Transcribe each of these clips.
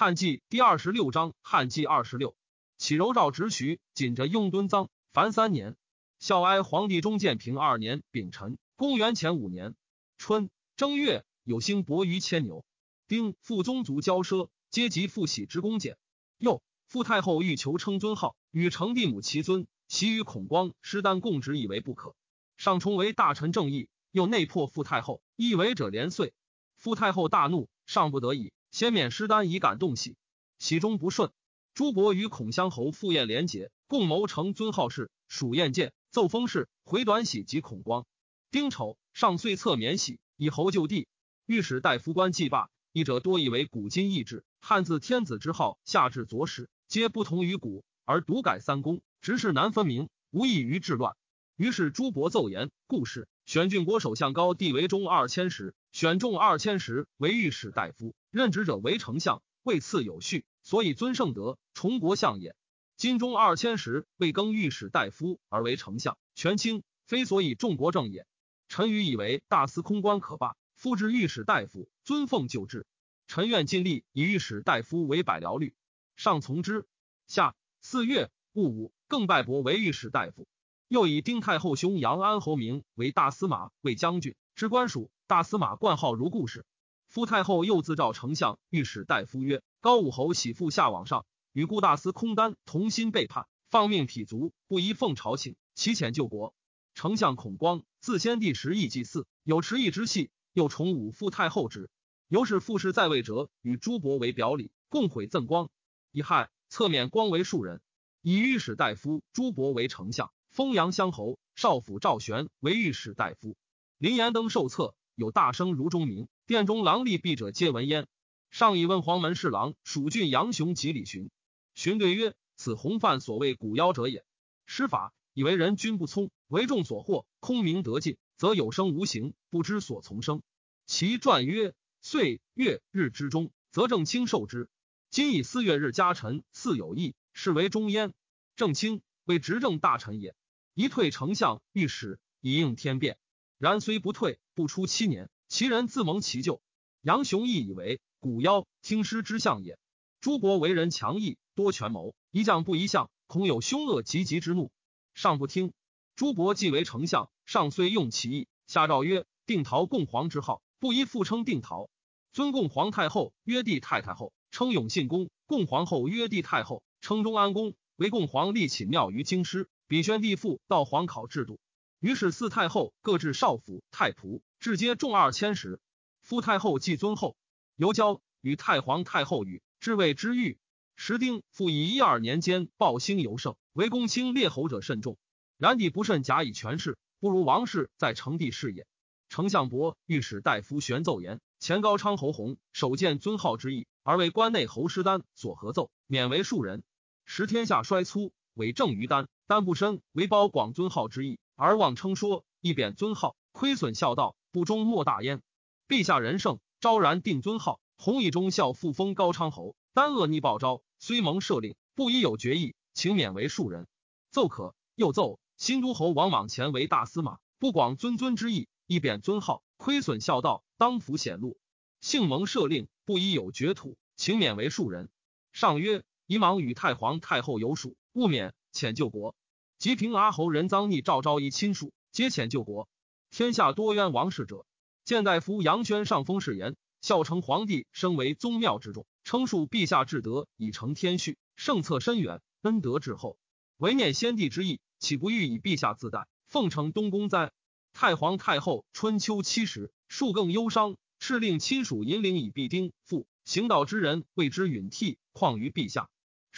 汉纪第二十六章，汉纪二十六，启柔诏直徐，紧着雍敦臧，凡三年。孝哀皇帝中建平二年丙辰，公元前五年春正月，有星伯于牵牛。丁父宗族骄奢，皆及父喜之恭俭。又父太后欲求称尊号，与成帝母齐尊，其与孔光、师丹共执，以为不可。上冲为大臣正义，又内破父太后，亦为者连岁。父太后大怒，上不得已，先免师丹以感动喜。喜中不顺，朱伯与孔襄侯赴宴连结，共谋成尊号事，属宴见，奏封事，回短喜及孔光。丁丑，上岁策免喜，以侯就地。御史大夫官祭罢，一者多以为古今异制，汉字天子之号，下至左史，皆不同于古，而独改三公，直事难分明，无异于治乱。于是朱伯奏言，故事选郡国首相高帝为中二千石，选中二千石为御史大夫，任职者为丞相，位次有序，所以尊圣德，崇国相也。今中二千石未更御史大夫而为丞相，权倾，非所以重国政也。臣愚以为大司空官可罢，复置御史大夫，尊奉旧制。臣愿尽力以御史大夫为百僚律，上从之。下四月戊午，更拜伯为御史大夫。又以丁太后兄杨安侯名为大司马、卫将军，之官署。大司马冠号如故事。夫太后又自召丞相、御史大夫曰：“高武侯喜父下往上，与故大司空丹同心背叛，放命匹卒，不依奉朝请，其遣救国。丞相孔光自先帝时亦祭祀，有持义之系，又崇武父太后之。由是父氏在位者，与朱伯为表里，共毁赠光。乙亥，侧免光为庶人，以御史大夫朱伯为丞相。”封阳乡侯少府赵玄为御史大夫，林延登受册，有大声如钟鸣。殿中郎吏婢者皆闻焉。上以问黄门侍郎蜀郡杨雄及李寻，寻对曰：“此红范所谓古妖者也。施法以为人君不聪，为众所惑，空明得尽，则有生无形，不知所从生。其传曰：岁月日之中，则正卿受之。今以四月日加臣，似有异，是为中焉。正卿为执政大臣也。”一退丞相、御史，以应天变。然虽不退，不出七年，其人自蒙其咎。杨雄亦以为古妖听师之相也。朱伯为人强毅，多权谋，一将不一相，恐有凶恶急急之怒，上不听。朱伯既为丞相，上虽用其意，下诏曰：定陶共皇之号，不宜复称定陶。尊共皇太后曰帝太太后，称永信公；共皇后曰帝太后，称中安公。为共皇立寝庙于京师。比宣帝父到皇考制度，于是四太后各置少府、太仆，至皆众二千石。夫太后既尊后，尤交与太皇太后语，至谓之欲。时丁复以一二年间暴兴尤盛，为公卿列侯者甚众。然帝不甚假以权势，不如王室在成帝事也。丞相伯御史大夫玄奏言：前高昌侯弘首见尊号之意，而为关内侯师丹所合奏，免为庶人。时天下衰粗，为正于丹。丹不深为包广尊号之意，而妄称说一贬尊号，亏损孝道，不忠莫大焉。陛下仁圣，昭然定尊号，弘以忠孝复封高昌侯。丹恶逆报昭，虽蒙赦令，不宜有决议，请免为庶人。奏可。又奏新都侯王莽前为大司马，不广尊尊之意，一贬尊号，亏损孝道，当服显露。幸蒙赦令，不宜有绝土，请免为庶人。上曰：以莽与太皇太后有属，勿免。遣救国，及平阿侯人赃逆赵昭仪亲属，皆遣救国。天下多冤王室者，见大夫杨宣上封誓言，孝成皇帝升为宗庙之众，称述陛下至德以成天序，圣策深远，恩德至厚，唯念先帝之意，岂不欲以陛下自代，奉承东宫哉？太皇太后春秋七十，数更忧伤，敕令亲属引领以必丁父行道之人为之允替，况于陛下。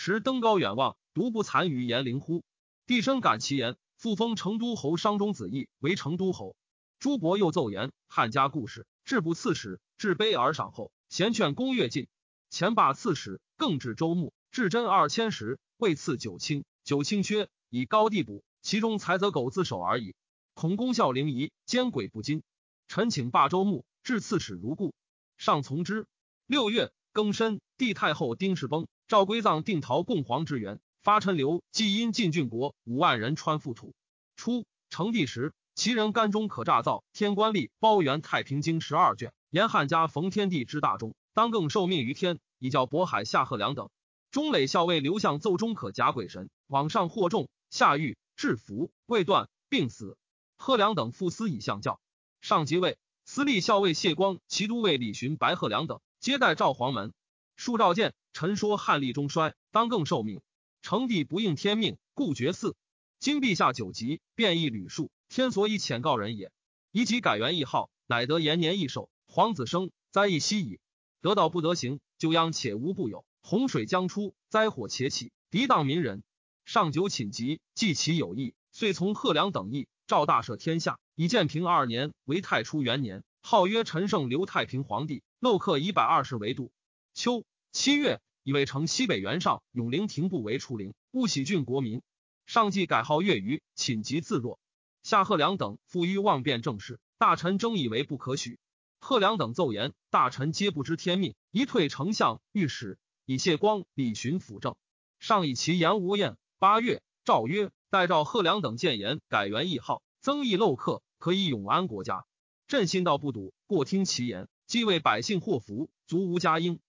时登高远望。独不惭于颜陵乎？帝深感其言，复封成都侯商中子义为成都侯。朱伯又奏言：汉家故事，至不刺史，至卑而赏后，贤劝公越进。前罢刺史，更至周牧，至真二千石，未赐九卿。九卿缺，以高地补，其中才则苟自守而已。恐功效灵仪，奸诡不精。臣请罢周牧，至刺史如故。上从之。六月庚申，帝太后丁氏崩，赵归葬定陶共皇之源。发陈留，既因晋郡国五万人穿覆土。初，成帝时，其人干中可诈造天官历包圆太平经十二卷，言汉家逢天地之大中，当更受命于天，以教渤海夏贺良等。中垒校尉刘向奏中可假鬼神，往上获众，下狱制服，未断，病死。贺良等复司以相教。上即位，司隶校尉谢光、骑都尉李寻、白贺良等接待赵黄门。数召见，臣说汉立中衰，当更受命。成帝不应天命，故绝嗣。今陛下久疾，变异屡数，天所以遣告人也。以己改元义号，乃得延年益寿。皇子生，灾异息矣。得道不得行，就殃且无不有。洪水将出，灾祸且起，涤荡民人。上九寝疾，记其有益，遂从贺良等议，赵大赦天下。以建平二年为太初元年，号曰陈胜刘太平皇帝。漏刻一百二十为度。秋七月，以为城西北原上永陵亭部为出陵，勿喜郡国民。上既改号月余，寝疾自若。夏贺良等复欲妄变政事，大臣争以为不可许。贺良等奏言，大臣皆不知天命，一退丞相、御史。以谢光、李寻辅政，上以其言无厌。八月，诏曰：待召贺良等谏言，改元义号，增益漏客，可以永安国家。朕心道不笃，过听其言，既为百姓祸福，足无加应。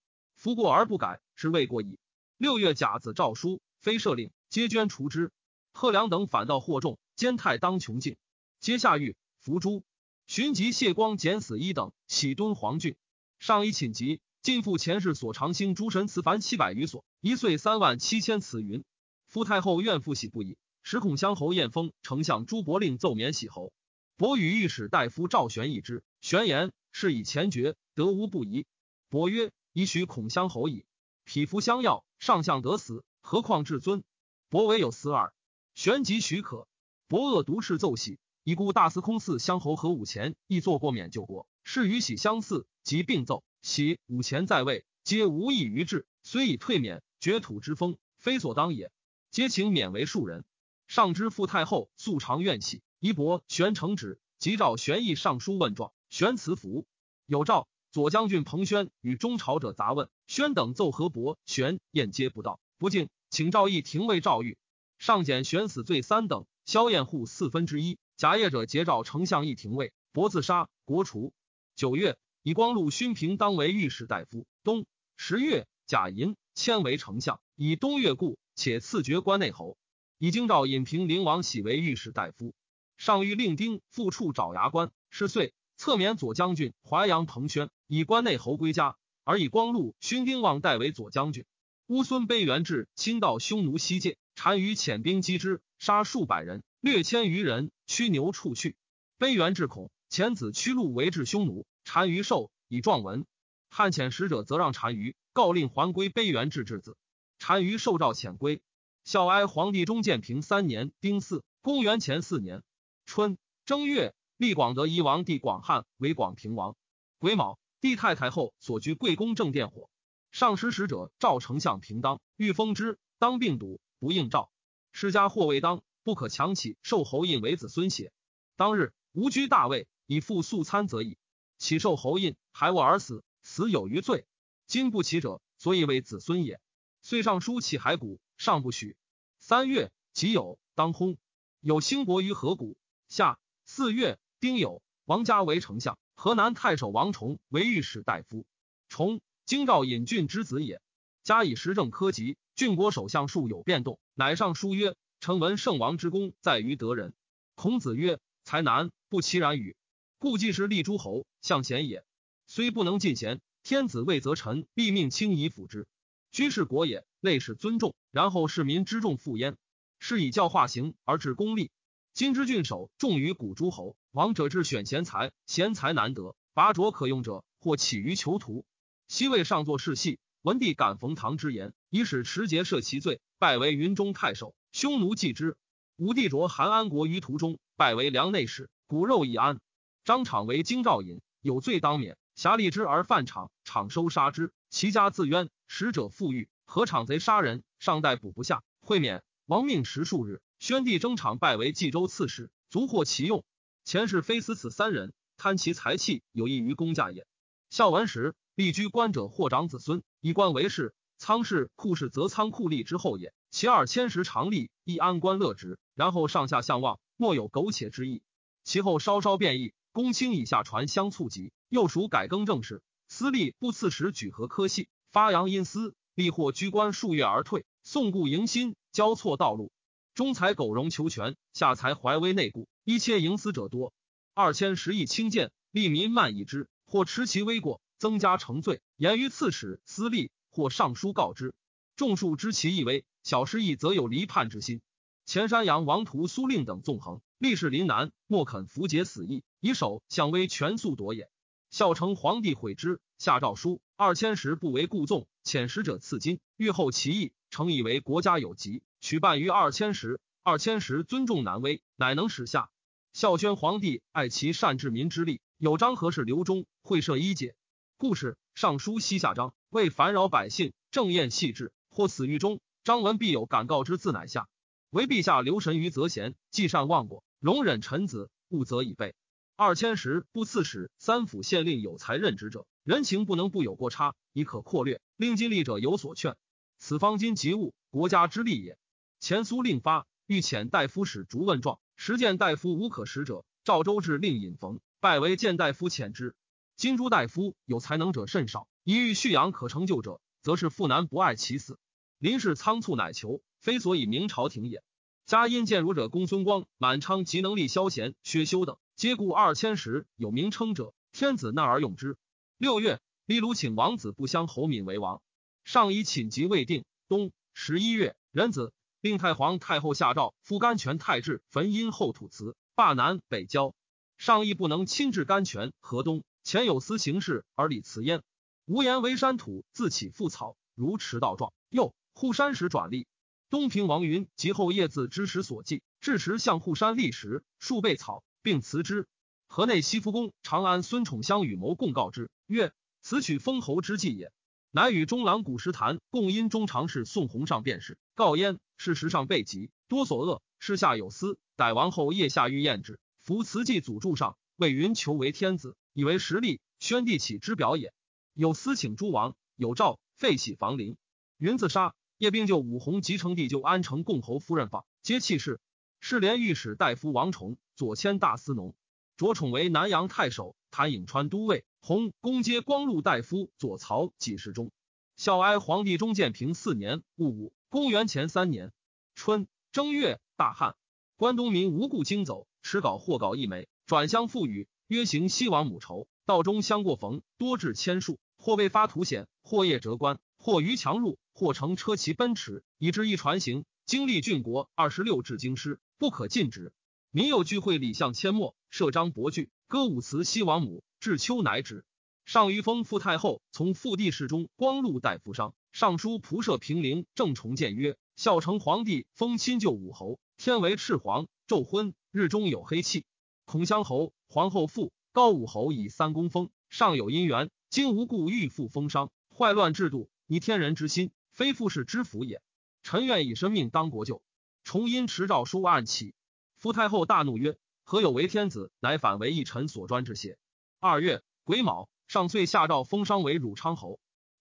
夫过而不改，是未过矣。六月甲子诏书，非赦令，皆捐除之。贺良等反倒惑众，兼太当穷尽，皆下狱伏诛。寻及谢光减死一等，喜敦黄郡。上以寝疾。尽复前世所长兴诸神祠凡七百余所，一岁三万七千祠云。夫太后怨妇喜不已，时孔相侯晏封丞相朱伯令奏免喜侯。伯与御史大夫赵玄议之，玄言是以前爵，得无不疑。伯曰：以许孔襄侯矣。匹夫相要，上相得死，何况至尊？伯唯有死耳。玄即许可。伯恶独斥奏喜，以故大司空嗣襄侯和武前亦作过免救国，是与喜相似，即并奏。喜武前在位，皆无异于治，虽以退免，绝土之风，非所当也。皆请免为庶人。上知父太后素常怨气，宜伯玄承旨，即召玄义上书问状。玄辞服。有诏左将军彭宣与中朝者杂问，宣等奏何伯玄晏皆不到，不敬，请赵义廷尉诏狱。上减玄死罪三等，萧晏户四分之一。假业者结诏丞相议廷尉，伯自杀，国除。九月。以光禄勋平当为御史大夫。冬十月，贾银迁为丞相，以东越故，且赐爵关内侯。以京兆尹平陵王喜为御史大夫。上谕令丁复处爪牙关，是岁侧免左将军淮阳彭宣，以关内侯归家，而以光禄勋丁望代为左将军。乌孙卑元志亲到匈奴西界，单于遣兵击之，杀数百人，掠千余人，驱牛处去。卑元志恐遣子驱路为至匈奴。单于受以状文，汉遣使者则让单于告令还归卑元志之子。单于受诏遣归。孝哀皇帝中建平三年丁巳，公元前四年春正月，立广德夷王帝广汉为广平王。癸卯，帝太太后所居贵宫正殿火。上使使者召丞相平当，欲封之，当病笃，不应诏。世家或未当，不可强起受侯印为子孙血。当日无居大位，以复素餐则已。岂受侯印，还卧而死，死有余罪。今不起者，所以为子孙也。遂上书起骸骨，尚不许。三月己酉，当薨。有兴国于河谷。夏四月丁酉，王家为丞相，河南太守王崇为御史大夫。崇，京兆尹郡之子也。加以时政科级，郡国首相数有变动，乃上书曰：“臣闻圣王之功在于得人。”孔子曰：“才难，不其然与？”故既是立诸侯，向贤也。虽不能尽贤，天子未则臣必命轻以辅之。居士国也，类是尊重，然后市民之重负焉。是以教化行而治功立。今之郡守重于古诸侯，王者治选贤才，贤才难得，拔擢可用者，或起于囚徒。西魏上作世系，文帝感冯唐之言，以使持节赦其罪，拜为云中太守。匈奴继之。武帝着韩安国于途中，拜为梁内史，骨肉已安。张敞为京兆尹，有罪当免，侠立之而犯场，场收杀之，其家自冤。使者复狱，何场贼杀人，尚待补不下，会免。亡命十数日。宣帝征场拜为冀州刺史，足获其用。前世非死此三人，贪其财气，有益于公家也。孝文时，立居官者或长子孙，以官为事。仓室库室，则仓库立之后也。其二千石常吏，亦安官乐职，然后上下相望，莫有苟且之意。其后稍稍变异。公卿以下传相促急，又属改更政事。司隶不赐时举和科系，发扬阴私，立或居官数月而退。宋故迎新，交错道路，中才苟容求全，下才怀危内顾，一切营私者多。二千十亿轻贱，利民慢以之，或持其微过，增加成罪，言于刺史、司吏，或上书告之。众数知其意微小失意，则有离叛之心。前山阳王图、苏令等纵横，历士临南，莫肯符节死意，以守相威，全速夺也。孝成皇帝悔之，下诏书二千石不为故纵，遣使者赐金，欲后其意，诚以为国家有急，取办于二千石。二千石尊重难威，乃能使下。孝宣皇帝爱其善治民之力，有章何事刘忠会设一解。故事尚书西夏章为烦扰百姓，正宴细致，或死狱中。张文必有感告之字，乃下为陛下留神于则贤，既善忘过，容忍臣子，勿责以备。二千石不刺史、三府县令有才任职者，人情不能不有过差，以可扩略，令尽力者有所劝。此方今急务，国家之利也。前苏令发欲遣大夫使逐问状。实见大夫无可使者，赵州至令尹逢拜为见大夫遣之。金诸大夫有才能者甚少，一遇蓄养可成就者，则是父难不爱其死。临事仓促乃求，非所以明朝廷也。嘉因见儒者公孙光、满昌及能力萧贤、薛修等，皆故二千石有名称者，天子纳而用之。六月，李鲁请王子不相侯敏为王，上以寝疾未定。冬十一月，壬子。令太皇太后下诏，复甘泉太治焚阴后土祠，罢南北郊。上亦不能亲至甘泉。河东前有司行事而礼辞焉。无言为山土自起覆草，如驰道状。又护山石转立。东平王云及后叶子之时所记，至时向护山立石，数倍草，并辞之。河内西福公长安孙宠相与谋共告之，曰：“此取封侯之计也。”乃与中郎古石谈共因中常侍宋弘上便是告焉。事实上被疾，多所恶，事下有司。逮王后腋下欲验之，伏慈济祖柱上，为云求为天子，以为实力。宣帝起之表也。有司请诸王，有诏废洗房陵。云自杀。叶兵就武弘及成帝就安成共侯夫人访，皆弃世。世连御史大夫王崇，左迁大司农，着宠为南阳太守，谭颍川都尉。弘公皆光禄大夫，左曹给事中。孝哀皇帝中建平四年戊午。公元前三年春正月，大旱，关东民无故惊走，持稿或稿一枚，转相赋予，约行西王母仇。道中相过逢，多至千数，或未发图险，或夜折关，或逾强入，或乘车骑奔驰，以至一船行。经历郡国二十六至京师，不可禁止。民有聚会，礼相阡陌，设章博具，歌舞辞西王母，至秋乃止。上虞封傅太后，从复帝室中光禄大夫商，尚书仆射平陵郑重谏曰：孝成皇帝封亲旧武侯，天为赤黄，昼昏日中有黑气。孔襄侯、皇后父高武侯以三公封，尚有姻缘，今无故欲复封商，坏乱制度，逆天人之心，非复士之福也。臣愿以身命当国舅。重因持诏书案起，夫太后大怒曰：何有为天子，乃反为一臣所专之邪？二月癸卯。上岁下诏封商为汝昌侯，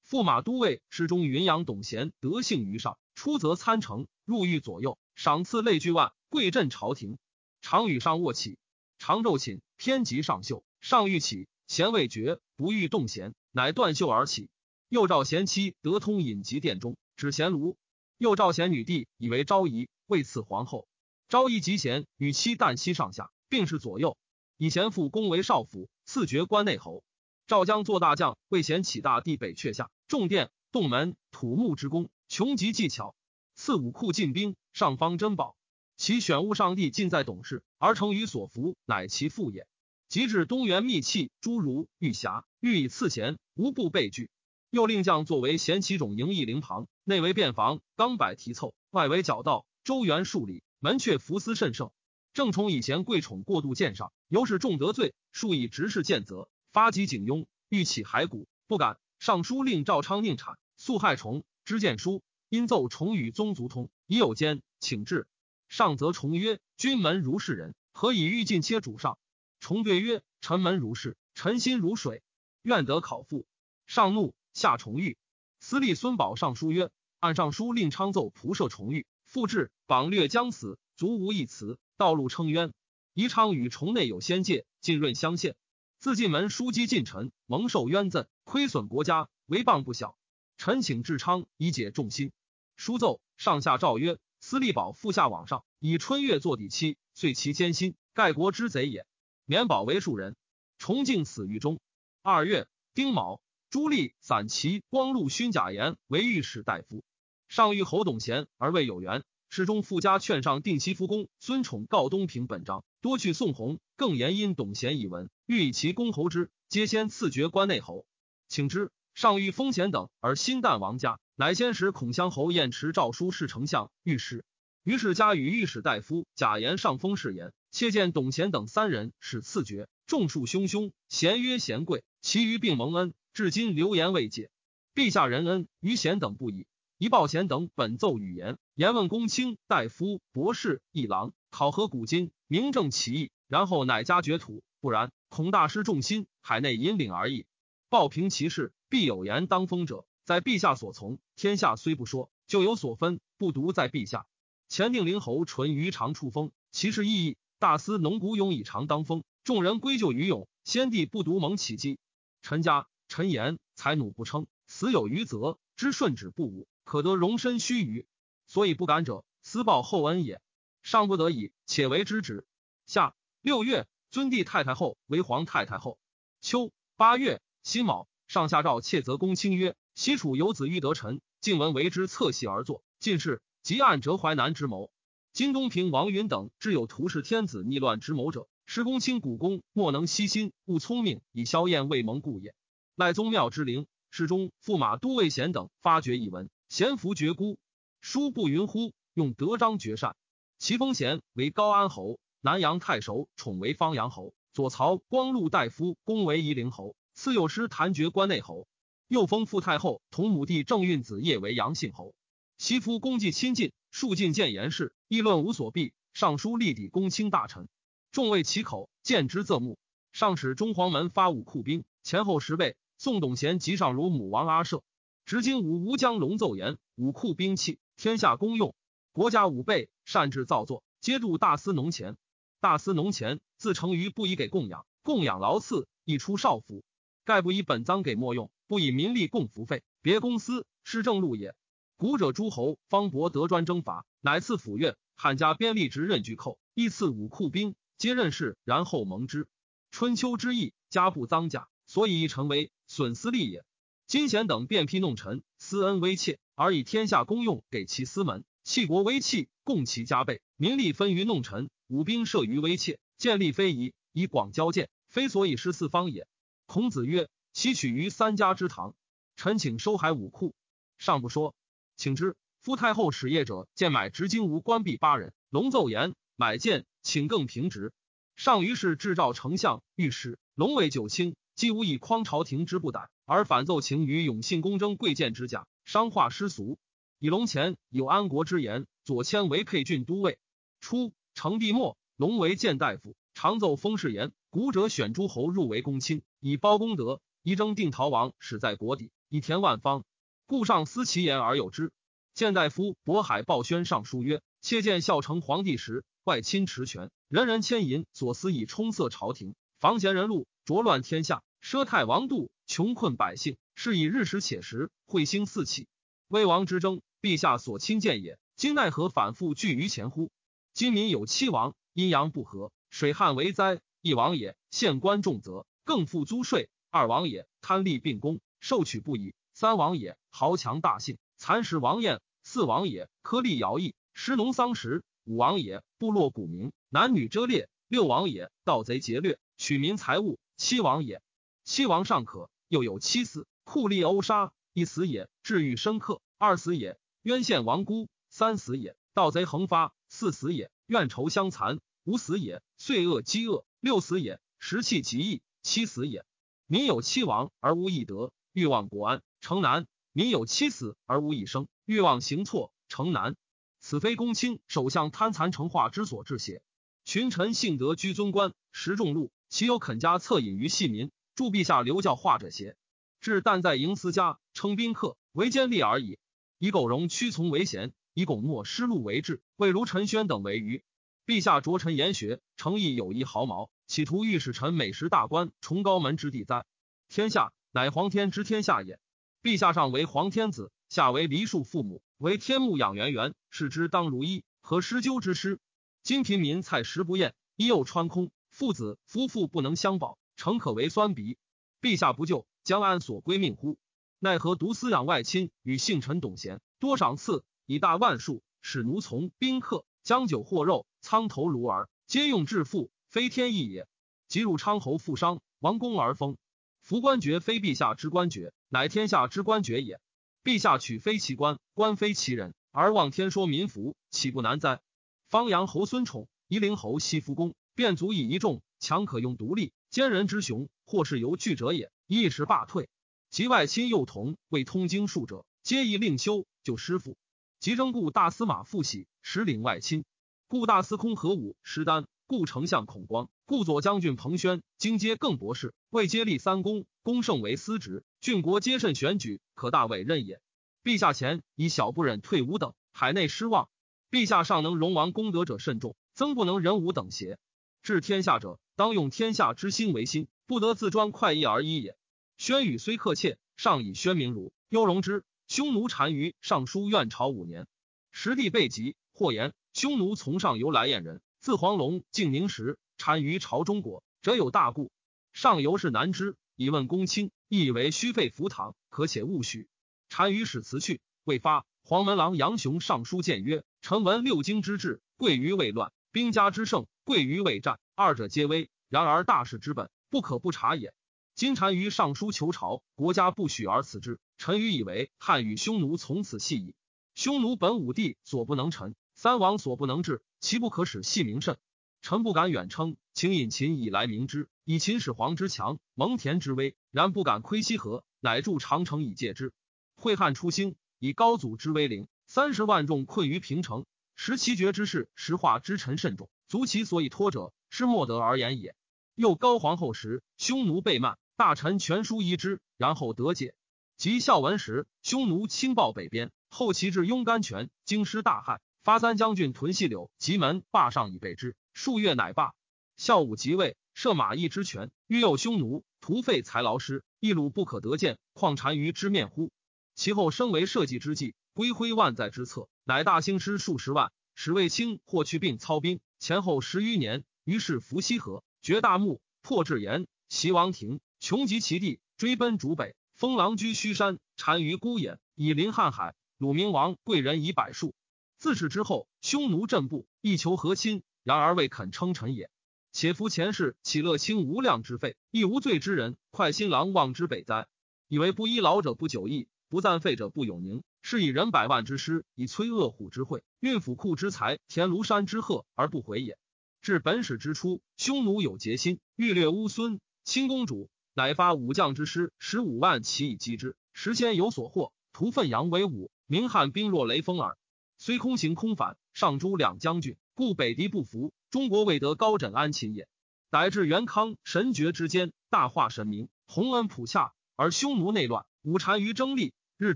驸马都尉侍中云阳董贤德幸于上，出则参城，入狱左右，赏赐类巨万，贵镇朝廷。常与上卧起，常昼寝，偏及上袖。上欲起，贤未决，不欲动贤，乃断袖而起。又召贤妻得通隐疾殿中，指贤庐。又召贤女弟以为昭仪，为赐皇后。昭仪及贤与妻旦夕上下，并是左右。以贤父公为少府，赐爵关内侯。赵将做大将，为贤起大地北阙下，重殿、洞门、土木之功，穷极技巧。赐武库进兵，上方珍宝。其选物上帝尽在董事，而成于所服，乃其父也。及至东原密器，诸如玉匣，欲以赐贤，无不被拒。又令将作为贤其种营邑陵旁，内为便房，钢柏题凑，外为角道，周圆数里，门阙伏丝甚盛。郑崇以贤贵宠过度见上，尤是重得罪，数以直事见责。发及景雍，欲起骸骨，不敢。尚书令赵昌宁产，素害虫，知见书，因奏崇与宗族通，已有奸，请至。上则崇曰：“君门如是人，何以欲尽切主上？”崇对曰：“臣门如是，臣心如水，愿得考复。”上怒，下崇狱。司隶孙宝上书曰：“按尚书令昌奏仆射崇谕，复制榜略将死，足无一词。道路称冤。宜昌与崇内有仙界，浸润相县。”自进门枢机近臣蒙受冤赠，亏损国家，为谤不小。臣请至昌以解众心。书奏，上下诏曰：司隶宝复下往上，以春月作底期，遂其艰辛，盖国之贼也。免保为庶人，崇敬死狱中。二月丁卯，朱立、散骑光禄勋贾言为御史大夫。上谕侯董贤而未有缘。诗中傅家劝上定期夫公孙宠告东平本章，多去宋弘，更言因董贤以闻，欲以其公侯之，皆先赐爵关内侯，请之。上欲封贤等而心淡王家，乃先使孔襄侯晏持诏书侍丞相、御史。于是加与御史大夫贾言上封誓言，切见董贤等三人使赐爵，众数汹汹，贤曰贤贵，其余并蒙恩，至今流言未解。陛下仁恩于贤等不已。一报贤等本奏语言，言问公卿、大夫、博士、议郎，考核古今，明正其意，然后乃加爵土。不然，恐大失众心，海内引领而已。报平其事，必有言当封者，在陛下所从。天下虽不说，就有所分，不独在陛下。前定陵侯淳于长出封，其事意义。大司农古勇以长当封，众人归咎于勇。先帝不独蒙起机。陈家陈言才弩不称，死有余则知顺止不武。可得容身须臾，所以不敢者，私报厚恩也。上不得已，且为之止。下六月，尊帝太太后为皇太太后。秋八月辛卯，上下诏窃责公卿曰：西楚有子欲得臣，晋文为之侧席而坐。进士即按折淮南之谋。金东平王允等知有图示天子逆乱之谋者，施公卿古公莫能悉心，勿聪明以消燕未蒙故也。赖宗庙之灵，侍中驸马都尉贤等发掘一闻。贤福绝孤，书不云乎？用德章绝善。齐封贤为高安侯，南阳太守宠为方阳侯，左曹光禄大夫公为夷陵侯，赐幼师谭爵关内侯。又封傅太后同母弟郑运子业为阳信侯。其夫功绩亲近，数进谏言事，议论无所避。尚书立抵公卿大臣，众为其口，见之则目。上使中黄门发武库兵，前后十倍。宋董贤即上如母王阿舍。执今吾吴江龙奏言：武库兵器，天下公用。国家武备，善制造作，皆度大司农钱。大司农钱自成于不以给供养，供养劳赐，亦出少府。盖不以本赃给莫用，不以民力供服费，别公司施政路也。古者诸侯方伯得专征伐，乃赐府院。汉家边吏职任巨寇，亦赐武库兵，皆任事，然后蒙之。春秋之意，家不臧家，所以成为损私利也。金贤等便辟弄臣，私恩威切，而以天下公用给其私门，弃国威器，共其加倍。民力分于弄臣，武兵设于威切，建立非夷，以广交见，非所以失四方也。孔子曰：“其取于三家之堂，臣请收海武库。”上不说，请之。夫太后使业者，见买执金吾关闭八人。龙奏言：“买剑，请更平直。”上于是制诏丞相、御史，龙尾九卿，既无以匡朝廷之不逮。而反奏请与永信公争贵贱之价，商化失俗。以龙前有安国之言，左迁为沛郡都尉。初，成帝末，龙为谏大夫，常奏封事言。古者选诸侯入为公卿，以包功德。宜征定陶王，始在国底，以田万方。故上思其言而有之。谏大夫渤海报宣上书曰：切见孝成皇帝时，外亲持权，人人牵银，所思以充塞朝廷，防贤人禄，浊乱天下。奢太王度，穷困百姓，是以日食且食，彗星四起，魏王之争，陛下所亲见也。今奈何反复拒于前乎？今民有七王，阴阳不和，水旱为灾。一王也，县官重责，更负租税；二王也，贪利并功，受取不已；三王也，豪强大信，蚕食王宴；四王也，颗粒徭役，失农桑食；五王也，部落古民，男女遮猎；六王也，盗贼劫掠，取民财物；七王也。七王尚可，又有七死：酷吏殴杀，一死也；治愈深刻，二死也；冤陷亡孤，三死也；盗贼横发，四死也；怨仇相残，五死也；岁恶饥饿，六死也；食气极易，七死也。民有七亡而无一德，欲望国安，城难；民有七死而无一生，欲望行错，城难。此非公卿、首相贪残成化之所致邪？群臣幸得居尊官，食重禄，岂有肯加恻隐于细民？助陛下留教化者邪？至但在营私家，称宾客为奸吏而已。以苟容屈从为贤，以巩莫失禄为治，未如陈宣等为愚。陛下着臣言学，诚意有一毫毛，企图欲使臣美食大官，崇高门之地哉？天下乃皇天之天下也。陛下上为皇天子，下为梨树父母，为天目养元元，视之当如一，何失纠之师？今贫民菜食不厌，衣又穿空，父子夫妇不能相保，诚可为酸鼻。陛下不救，将安所归命乎？奈何独私养外亲与幸臣董贤，多赏赐以大万数，使奴从宾客将酒或肉，苍头颅儿皆用致富，非天意也。即入昌侯富商，王公而封。服官爵非陛下之官爵，乃天下之官爵也。陛下取非其官，官非其人，而望天说民服，岂不难哉？方阳侯孙宠，夷陵侯西夫公，便足以一众，强可用独立，奸人之雄，或是由惧者也。一时罢退，及外亲幼童未通经术者，皆宜令修就师傅。即征故大司马傅喜，实领外亲。故大司空何武石丹，故丞相孔光，故左将军彭宣，经皆更博士，未接立三公，公胜为司职，郡国皆甚选举，可大委任也。陛下前以小不忍退伍等，海内失望。陛下尚能容王功德者甚众，曾不能忍武等邪？治天下者，当用天下之心为心，不得自专快意而已也。宣语虽克切，尚以宣明儒，优容之。匈奴单于尚书院朝五年，时地被疾，或言匈奴从上游来燕人，自黄龙、晋宁时，单于朝中国，则有大故。上游是难知，以问公卿，亦以为虚费服堂，可且勿许。单于使辞去，未发。黄门郎杨雄上书谏曰：“臣闻六经之治，贵于未乱；兵家之胜，贵于未战。二者皆危，然而大事之本，不可不察也。今单于上书求朝，国家不许而辞之。臣愚以为汉与匈奴从此系矣。匈奴本武帝所不能臣，三王所不能治，其不可使系名甚。臣不敢远称，请引秦以来明之，以秦始皇之强，蒙恬之威，然不敢窥西河，乃筑长城以戒之。会汉初兴。”以高祖之威灵，三十万众困于平城，识其绝之事，实化之臣甚众，足其所以托者，是莫得而言也。又高皇后时，匈奴被慢，大臣全书遗之，然后得解。及孝文时，匈奴轻暴北边，后其至雍甘泉，京师大害，发三将军屯细柳、棘门，霸上以备之。数月乃罢。孝武即位，设马邑之权，欲诱匈奴，徒费财劳师，一鲁不可得见，况单于之面乎？其后升为社稷之计，归辉万载之策，乃大兴师数十万，使卫青或去病操兵，前后十余年。于是伏羲河，绝大墓，破至岩，袭王庭，穷极其地，追奔逐北。封狼居胥山，单于孤野，以临瀚海。鲁明王贵人以百数。自此之后，匈奴阵步，亦求和亲，然而未肯称臣也。且夫前世岂乐清无量之费，亦无罪之人，快新郎望之北哉？以为不依老者不久矣。不赞废者不永宁，是以人百万之师，以摧恶虎之会，运府库之财，填庐山之壑而不回也。至本始之初，匈奴有结心，欲掠乌孙，亲公主，乃发武将之师十五万，其以击之。时先有所获，屠奋扬为武，明汉兵若雷锋耳。虽空行空返，上诛两将军，故北敌不服。中国未得高枕安寝也。乃至元康神爵之间，大化神明，洪恩普下，而匈奴内乱，五单于争利。日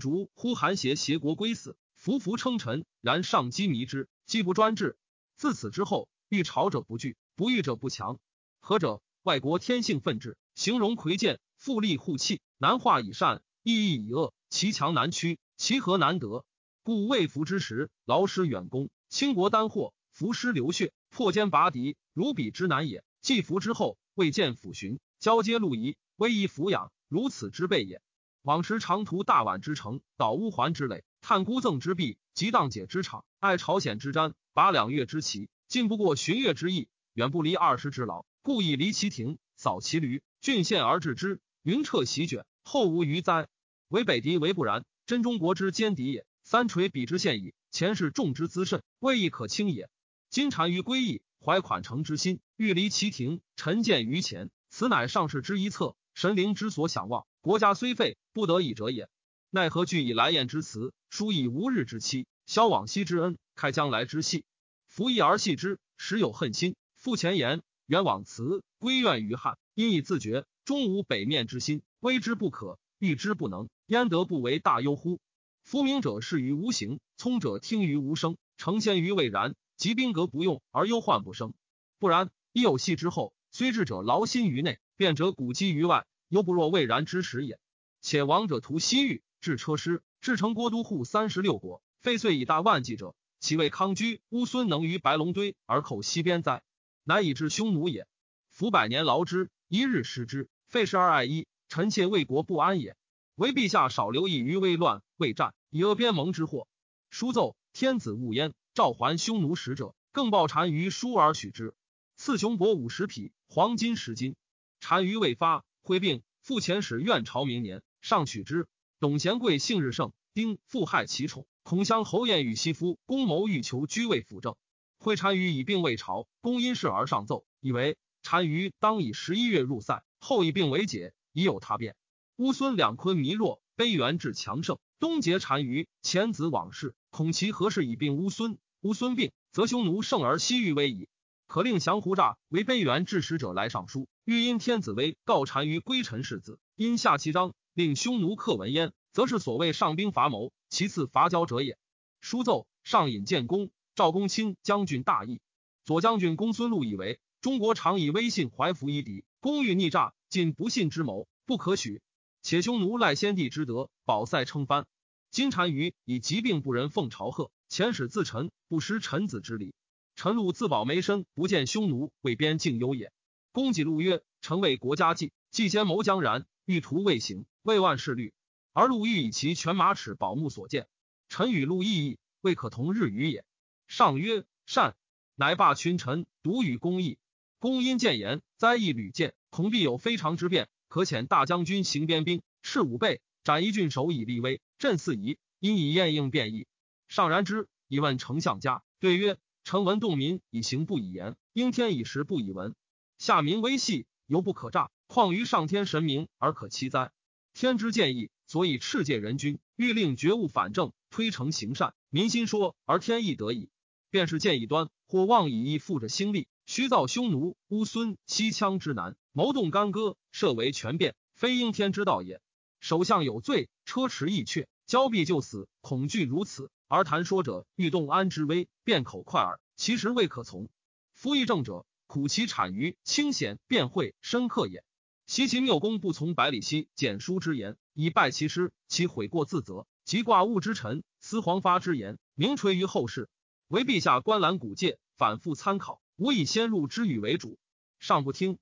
逐呼韩邪邪国归死，服服称臣，然上机迷之，既不专制。自此之后，欲朝者不惧，不欲者不强。何者？外国天性愤志，形容魁健，富利护气，难化以善，义义以恶，其强难屈，其和难得。故未服之时，劳师远攻，倾国丹祸，伏尸流血，破坚拔敌，如彼之难也。既服之后，未见抚寻，交接路夷，威仪抚养，如此之辈也。往时长途大宛之城，捣乌桓之垒，探孤赠之弊，及荡解之场，爱朝鲜之瞻，拔两月之旗，进不过旬月之意，远不离二十之劳，故意离其庭，扫其驴，郡县而治之，云彻席卷，后无余灾。为北敌为不然，真中国之奸敌也。三垂彼之现矣，前世众之资甚，未亦可轻也。今单于归义，怀款诚之心，欲离其庭，臣见于前，此乃上世之一策，神灵之所想望。国家虽废，不得已者也。奈何惧以来雁之辞，疏以无日之期，消往昔之恩，开将来之戏，服役而戏之，时有恨心。复前言，远往辞，归怨于汉，因以自觉，终无北面之心，危之不可，御之不能，焉得不为大忧乎？夫明者视于无形，聪者听于无声，成先于未然。及兵革不用而忧患不生，不然，一有戏之后，虽智者劳心于内，变者鼓击于外。犹不若未然之时也。且王者图西域，至车师，至成郭都护三十六国，废遂以大万计者，其为康居乌孙能于白龙堆而寇西边哉？乃以致匈奴也。夫百年劳之，一日失之，废事而爱一，臣妾为国不安也。唯陛下少留意于危乱未战，以遏边盟之祸。书奏天子勿焉，召还匈奴使者，更报单于书而许之。赐雄帛五十匹，黄金十斤。单于未发，挥病。复遣使愿朝明年，上取之。董贤贵性日盛，丁复害其宠。孔襄侯晏与西夫公谋欲求居位辅政。会单于以病未朝，公因事而上奏，以为单于当以十一月入塞，后以病为解，已有他变。乌孙两坤弥弱，悲元至强盛。东结单于，前子往事，恐其何事以病乌孙？乌孙病，则匈奴胜而西域危矣。可令降胡诈为卑元致使者来上书，欲因天子威告单于归臣世子，因下其章，令匈奴克文焉，则是所谓上兵伐谋，其次伐交者也。书奏上引建功，赵公卿将军大义。左将军公孙禄以为中国常以威信怀服夷狄，公欲逆诈，尽不信之谋，不可许。且匈奴赖先帝之德，保塞称藩。今单于以疾病不仁奉朝贺，遣使自陈，不失臣子之礼。陈禄自保没身，不见匈奴为边境忧也。公己禄曰：“臣为国家计，计先谋将然，欲图未行，未万事虑。而禄欲以其犬马齿保目所见。臣与禄异议，未可同日语也。”上曰：“善。”乃罢群臣，独与公议。公因谏言，灾异屡见，恐必有非常之变，可遣大将军行边兵，斥武备，斩一郡守以立威，镇四夷。因以晏应变异。上然之，以问丞相家，对曰。臣闻动民以行不以言，应天以时不以闻。下民微细，犹不可诈，况于上天神明而可欺哉？天之见义，所以赤戒人君，欲令觉悟反正，推诚行善，民心说而天意得矣。便是见异端，或妄以义附着兴利，虚造匈奴、乌孙、西羌之难，谋动干戈，设为权变，非应天之道也。首相有罪，车迟易却，交臂就死，恐惧如此。而谈说者欲动安之危，便口快耳，其实未可从。夫议政者，苦其产于清显便会深刻也。习其谬功不从百里奚简书之言，以败其师，其悔过自责；即挂物之臣，思黄发之言，名垂于后世。为陛下观览古戒，反复参考，无以先入之语为主。上不听，